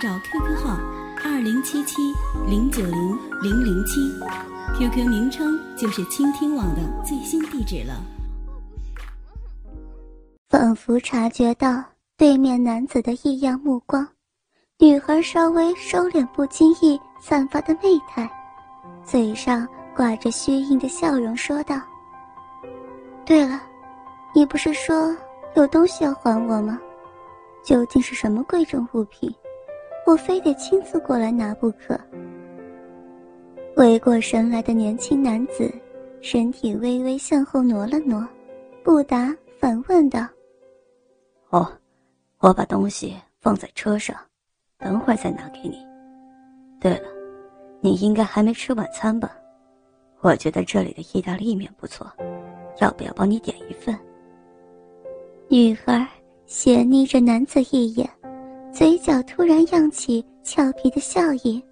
找 QQ 号二零七七零九零零零七，QQ 名称就是倾听网的最新地址了。仿佛察觉到对面男子的异样目光，女孩稍微收敛不经意散发的媚态，嘴上挂着虚硬的笑容，说道：“对了，你不是说有东西要还我吗？”究竟是什么贵重物品，我非得亲自过来拿不可。回过神来的年轻男子，身体微微向后挪了挪，不答反问道：“哦，我把东西放在车上，等会儿再拿给你。对了，你应该还没吃晚餐吧？我觉得这里的意大利面不错，要不要帮你点一份？”女孩。斜睨着男子一眼，嘴角突然漾起俏皮的笑意。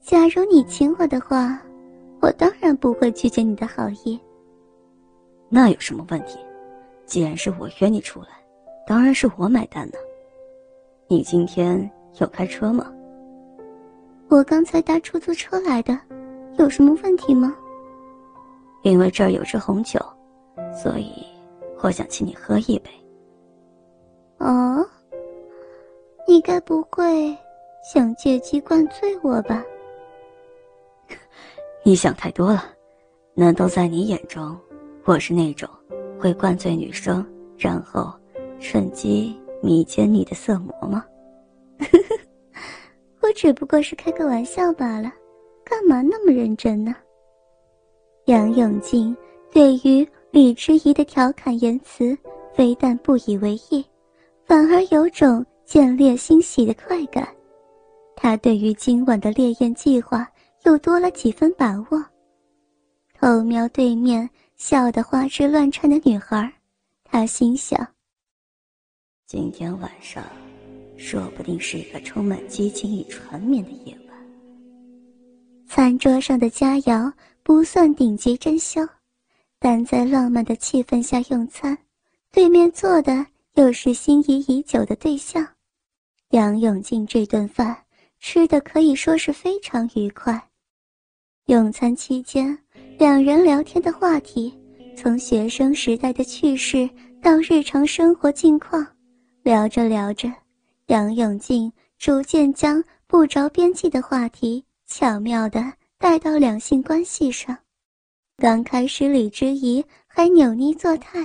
假如你请我的话，我当然不会拒绝你的好意。那有什么问题？既然是我约你出来，当然是我买单呢。你今天有开车吗？我刚才搭出租车来的，有什么问题吗？因为这儿有支红酒，所以我想请你喝一杯。哦，你该不会想借机灌醉我吧？你想太多了，难道在你眼中，我是那种会灌醉女生，然后趁机迷奸你的色魔吗？我只不过是开个玩笑罢了，干嘛那么认真呢？杨永静对于李之仪的调侃言辞，非但不以为意。反而有种见猎欣喜的快感，他对于今晚的烈焰计划又多了几分把握。偷瞄对面笑得花枝乱颤的女孩，他心想：今天晚上说不定是一个充满激情与缠绵的夜晚。餐桌上的佳肴不算顶级珍馐，但在浪漫的气氛下用餐，对面坐的。又是心仪已久的对象，杨永进这顿饭吃的可以说是非常愉快。用餐期间，两人聊天的话题从学生时代的趣事到日常生活近况，聊着聊着，杨永进逐渐将不着边际的话题巧妙地带到两性关系上。刚开始，李之仪还扭捏作态。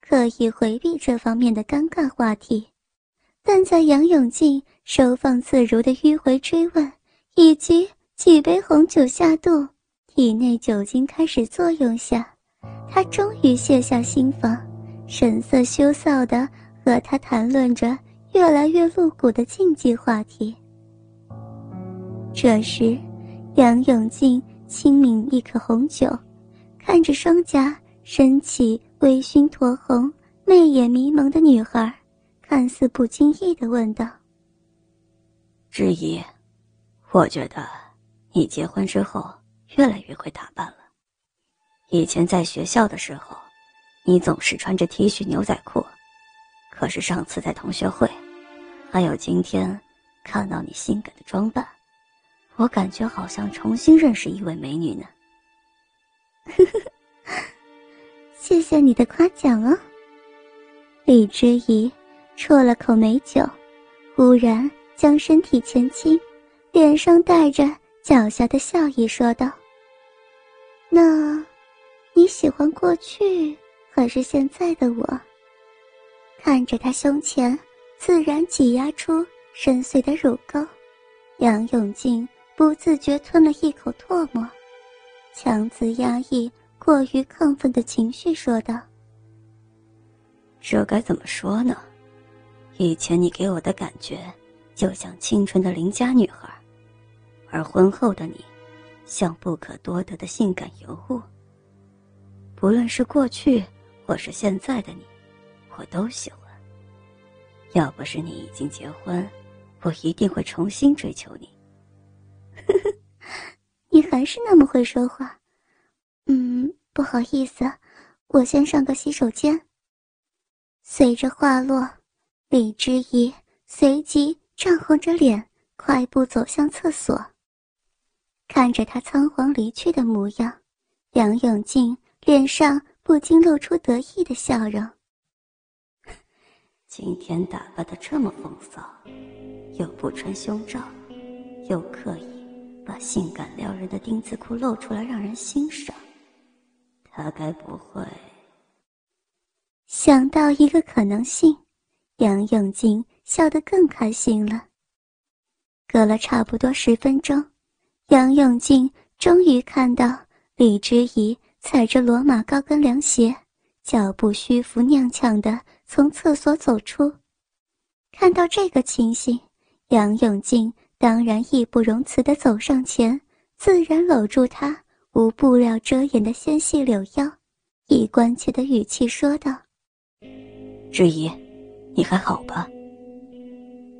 刻意回避这方面的尴尬话题，但在杨永静收放自如的迂回追问，以及几杯红酒下肚，体内酒精开始作用下，他终于卸下心防，神色羞臊地和他谈论着越来越露骨的禁忌话题。这时，杨永静轻抿一口红酒，看着双颊升起。微醺酡红、媚眼迷蒙的女孩，看似不经意的问道：“之怡，我觉得你结婚之后越来越会打扮了。以前在学校的时候，你总是穿着 T 恤牛仔裤，可是上次在同学会，还有今天看到你性感的装扮，我感觉好像重新认识一位美女呢。”呵呵。谢谢你的夸奖哦。李之仪啜了口美酒，忽然将身体前倾，脸上带着狡黠的笑意说道：“那，你喜欢过去还是现在的我？”看着他胸前自然挤压出深邃的乳沟，杨永静不自觉吞了一口唾沫，强自压抑。过于亢奋的情绪说道：“这该怎么说呢？以前你给我的感觉，就像清纯的邻家女孩，而婚后的你，像不可多得的性感尤物。不论是过去或是现在的你，我都喜欢。要不是你已经结婚，我一定会重新追求你。你还是那么会说话。”嗯，不好意思，我先上个洗手间。随着话落，李之仪随即涨红着脸，快步走向厕所。看着他仓皇离去的模样，梁永静脸上不禁露出得意的笑容。今天打扮的这么风骚，又不穿胸罩，又刻意把性感撩人的丁字裤露出来让人欣赏，他该不会……想到一个可能性，杨永静笑得更开心了。隔了差不多十分钟，杨永静终于看到李之怡踩着罗马高跟凉鞋，脚步虚浮踉跄的。从厕所走出，看到这个情形，杨永静当然义不容辞地走上前，自然搂住他无布料遮掩的纤细柳腰，以关切的语气说道：“之怡，你还好吧？”“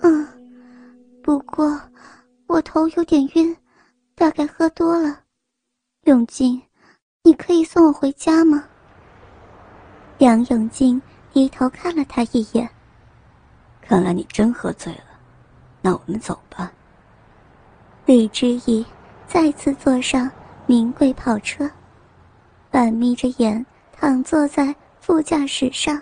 嗯，不过我头有点晕，大概喝多了。永静，你可以送我回家吗？”杨永静。低头看了他一眼。看来你真喝醉了，那我们走吧。李知意再次坐上名贵跑车，半眯着眼躺坐在副驾驶上，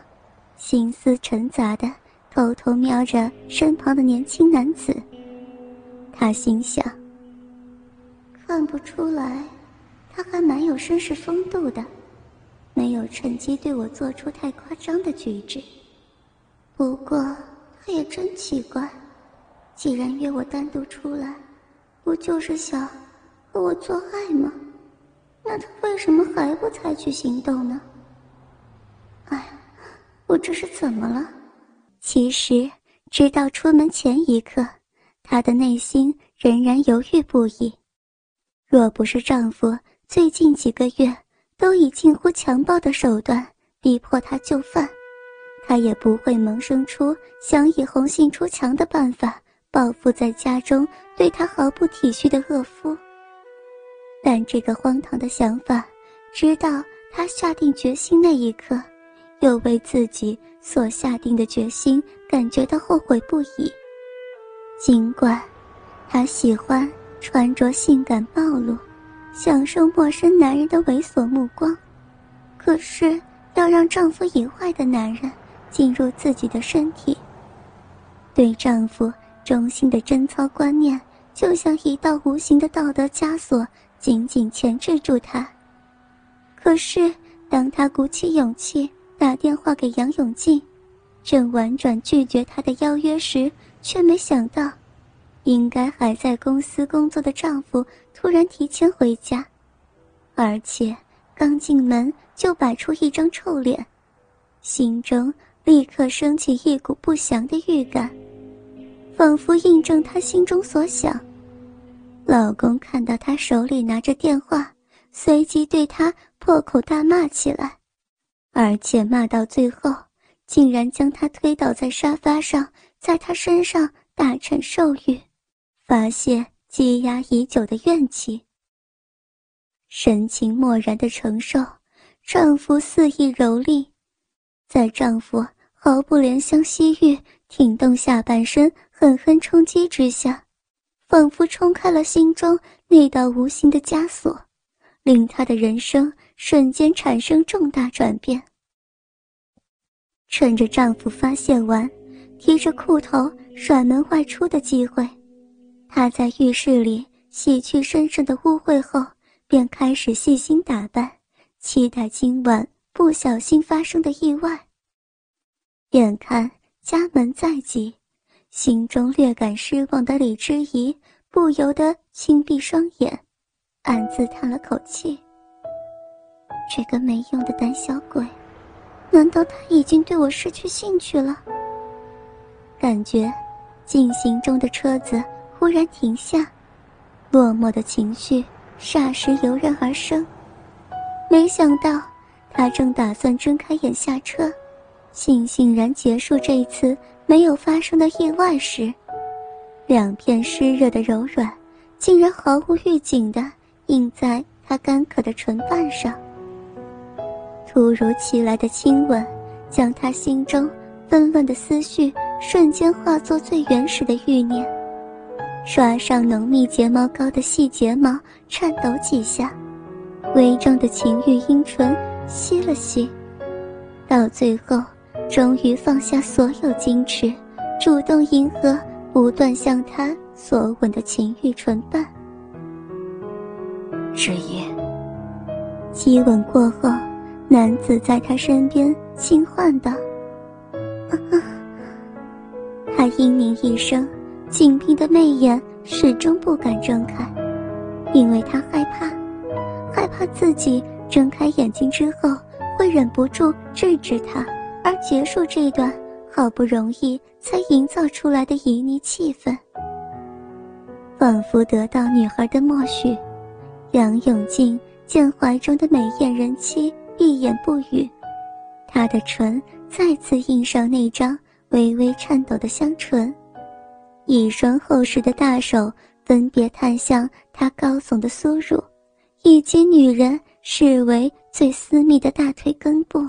心思沉杂的偷偷瞄着身旁的年轻男子。他心想：看不出来，他还蛮有绅士风度的。没有趁机对我做出太夸张的举止。不过他也真奇怪，既然约我单独出来，不就是想和我做爱吗？那他为什么还不采取行动呢？哎，我这是怎么了？其实，直到出门前一刻，她的内心仍然犹豫不已。若不是丈夫最近几个月……都以近乎强暴的手段逼迫她就范，她也不会萌生出想以红杏出墙的办法报复在家中对她毫不体恤的恶夫。但这个荒唐的想法，直到他下定决心那一刻，又为自己所下定的决心感觉到后悔不已。尽管他喜欢穿着性感暴露。享受陌生男人的猥琐目光，可是要让丈夫以外的男人进入自己的身体，对丈夫忠心的贞操观念就像一道无形的道德枷锁，紧紧钳制住她。可是当她鼓起勇气打电话给杨永进，正婉转拒绝他的邀约时，却没想到。应该还在公司工作的丈夫突然提前回家，而且刚进门就摆出一张臭脸，心中立刻升起一股不祥的预感，仿佛印证她心中所想。老公看到她手里拿着电话，随即对她破口大骂起来，而且骂到最后，竟然将她推倒在沙发上，在她身上大臣兽欲。发泄积压已久的怨气，神情漠然的承受，丈夫肆意蹂躏，在丈夫毫不怜香惜玉、挺动下半身、狠狠冲击之下，仿佛冲开了心中那道无形的枷锁，令她的人生瞬间产生重大转变。趁着丈夫发泄完，提着裤头甩门外出的机会。她在浴室里洗去身上的污秽后，便开始细心打扮，期待今晚不小心发生的意外。眼看家门在即，心中略感失望的李之仪不由得轻闭双眼，暗自叹了口气：“这个没用的胆小鬼，难道他已经对我失去兴趣了？”感觉进行中的车子。忽然停下，落寞的情绪霎时油然而生。没想到，他正打算睁开眼下车，悻悻然结束这一次没有发生的意外时，两片湿热的柔软，竟然毫无预警地印在他干渴的唇瓣上。突如其来的亲吻，将他心中纷乱的思绪瞬间化作最原始的欲念。刷上浓密睫毛膏的细睫毛颤抖几下，微张的情欲阴唇吸了吸，到最后，终于放下所有矜持，主动迎合不断向他索吻的情欲唇瓣。之夜，激吻过后，男子在他身边轻唤道：“ 啊他嘤咛一声。”紧闭的媚眼始终不敢睁开，因为他害怕，害怕自己睁开眼睛之后会忍不住制止他，而结束这段好不容易才营造出来的旖旎气氛。仿佛得到女孩的默许，杨永静见怀中的美艳人妻闭眼不语，他的唇再次印上那张微微颤抖的香唇。一双厚实的大手分别探向他高耸的酥乳，以及女人视为最私密的大腿根部。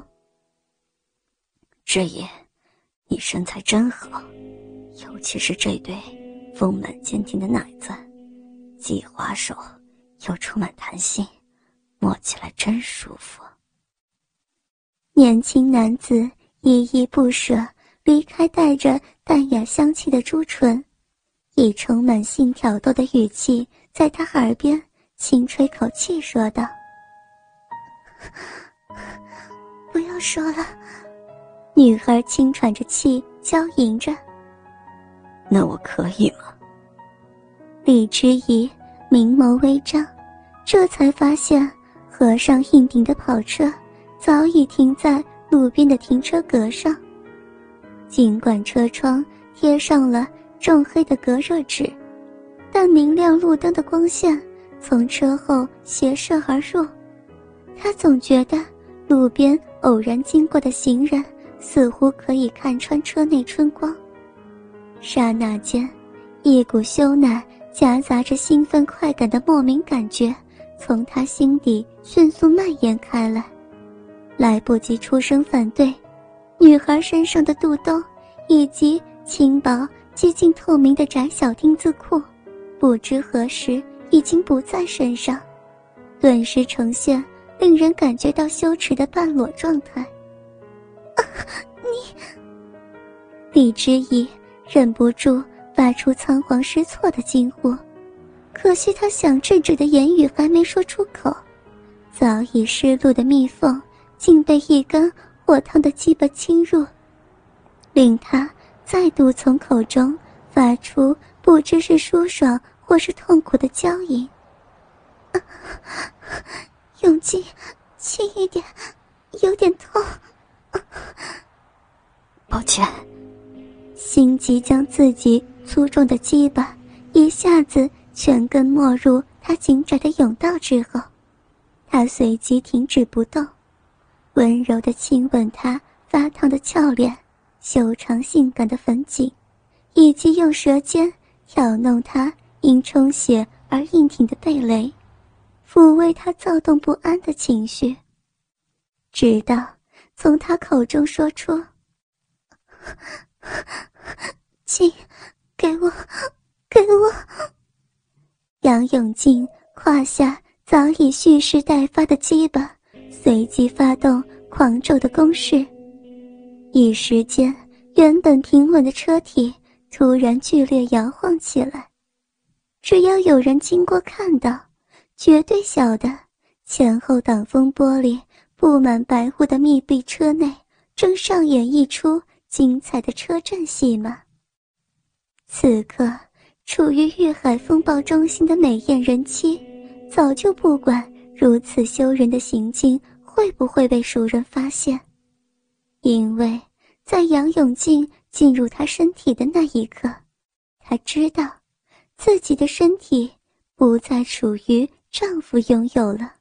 志野，你身材真好，尤其是这对丰满坚挺的奶子，既滑手又充满弹性，摸起来真舒服。年轻男子依依不舍。离开带着淡雅香气的朱唇，以充满性挑逗的语气在他耳边轻吹口气说道：“ 不要说了。”女孩轻喘着气，娇吟着：“那我可以吗？”李之仪明眸微张，这才发现和尚硬顶的跑车早已停在路边的停车格上。尽管车窗贴上了重黑的隔热纸，但明亮路灯的光线从车后斜射而入。他总觉得路边偶然经过的行人似乎可以看穿车内春光。刹那间，一股羞赧夹杂着兴奋快感的莫名感觉从他心底迅速蔓延开来，来不及出声反对。女孩身上的肚兜，以及轻薄、接近透明的窄小丁字裤，不知何时已经不在身上，顿时呈现令人感觉到羞耻的半裸状态。啊，你！李知意忍不住发出仓皇失措的惊呼，可惜他想制止的言语还没说出口，早已失落的蜜缝竟被一根。火烫的鸡巴侵入，令他再度从口中发出不知是舒爽或是痛苦的娇吟。永进，轻一点，有点痛。抱歉。心急将自己粗重的鸡巴一下子全根没入他紧窄的甬道之后，他随即停止不动。温柔的亲吻她发烫的俏脸，修长性感的粉颈，以及用舌尖挑弄她因充血而硬挺的蓓蕾，抚慰她躁动不安的情绪。直到从他口中说出：“亲，给我，给我。”杨永静胯下早已蓄势待发的鸡巴。随即发动狂骤的攻势，一时间，原本平稳的车体突然剧烈摇晃起来。只要有人经过看到，绝对晓得前后挡风玻璃布满白雾的密闭车内正上演一出精彩的车震戏码。此刻，处于遇海风暴中心的美艳人妻，早就不管。如此羞人的行径会不会被熟人发现？因为在杨永静进入他身体的那一刻，他知道自己的身体不再属于丈夫拥有了。